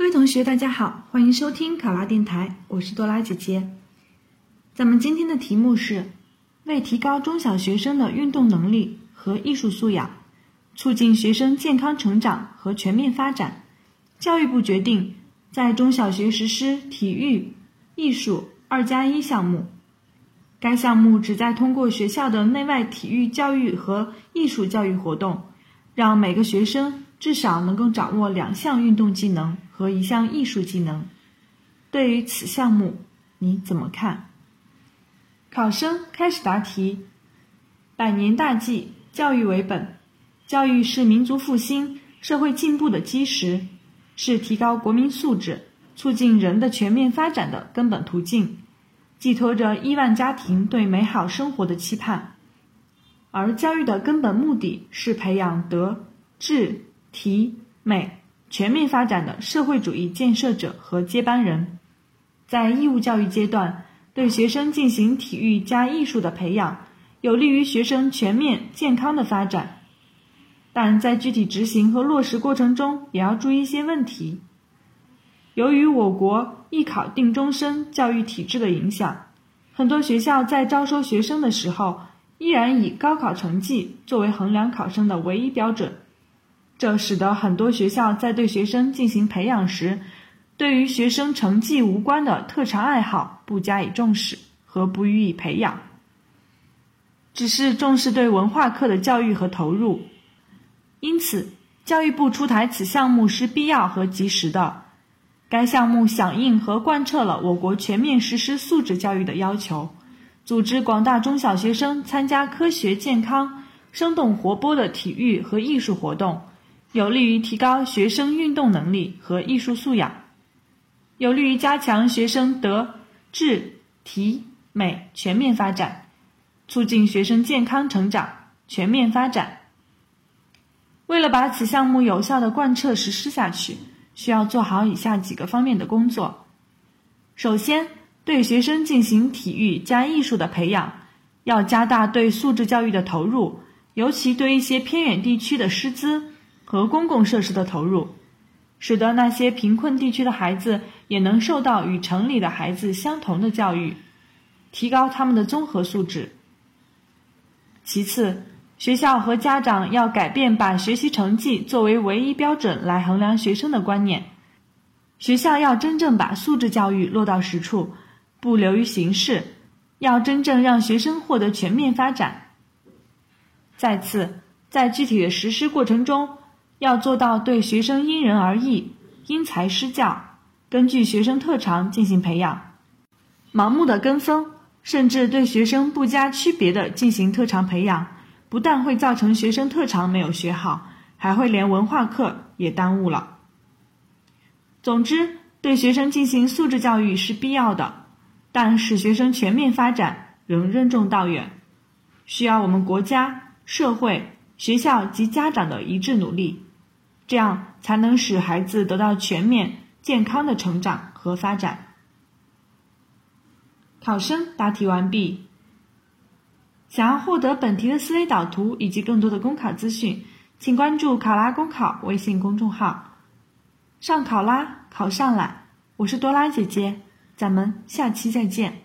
各位同学，大家好，欢迎收听考拉电台，我是多拉姐姐。咱们今天的题目是：为提高中小学生的运动能力和艺术素养，促进学生健康成长和全面发展，教育部决定在中小学实施体育、艺术“二加一”项目。该项目旨在通过学校的内外体育教育和艺术教育活动，让每个学生至少能够掌握两项运动技能。和一项艺术技能，对于此项目你怎么看？考生开始答题。百年大计，教育为本，教育是民族复兴、社会进步的基石，是提高国民素质、促进人的全面发展的根本途径，寄托着亿万家庭对美好生活的期盼。而教育的根本目的是培养德、智、体、美。全面发展的社会主义建设者和接班人，在义务教育阶段对学生进行体育加艺术的培养，有利于学生全面健康的发展。但在具体执行和落实过程中，也要注意一些问题。由于我国艺考定终身教育体制的影响，很多学校在招收学生的时候，依然以高考成绩作为衡量考生的唯一标准。这使得很多学校在对学生进行培养时，对于学生成绩无关的特长爱好不加以重视和不予以培养，只是重视对文化课的教育和投入。因此，教育部出台此项目是必要和及时的。该项目响应和贯彻了我国全面实施素质教育的要求，组织广大中小学生参加科学、健康、生动活泼的体育和艺术活动。有利于提高学生运动能力和艺术素养，有利于加强学生德、智、体、美全面发展，促进学生健康成长、全面发展。为了把此项目有效的贯彻实施下去，需要做好以下几个方面的工作。首先，对学生进行体育加艺术的培养，要加大对素质教育的投入，尤其对一些偏远地区的师资。和公共设施的投入，使得那些贫困地区的孩子也能受到与城里的孩子相同的教育，提高他们的综合素质。其次，学校和家长要改变把学习成绩作为唯一标准来衡量学生的观念，学校要真正把素质教育落到实处，不流于形式，要真正让学生获得全面发展。再次，在具体的实施过程中。要做到对学生因人而异、因材施教，根据学生特长进行培养。盲目的跟风，甚至对学生不加区别的进行特长培养，不但会造成学生特长没有学好，还会连文化课也耽误了。总之，对学生进行素质教育是必要的，但使学生全面发展仍任重道远，需要我们国家、社会、学校及家长的一致努力。这样才能使孩子得到全面健康的成长和发展。考生答题完毕。想要获得本题的思维导图以及更多的公考资讯，请关注“考拉公考”微信公众号。上考拉，考上了！我是多拉姐姐，咱们下期再见。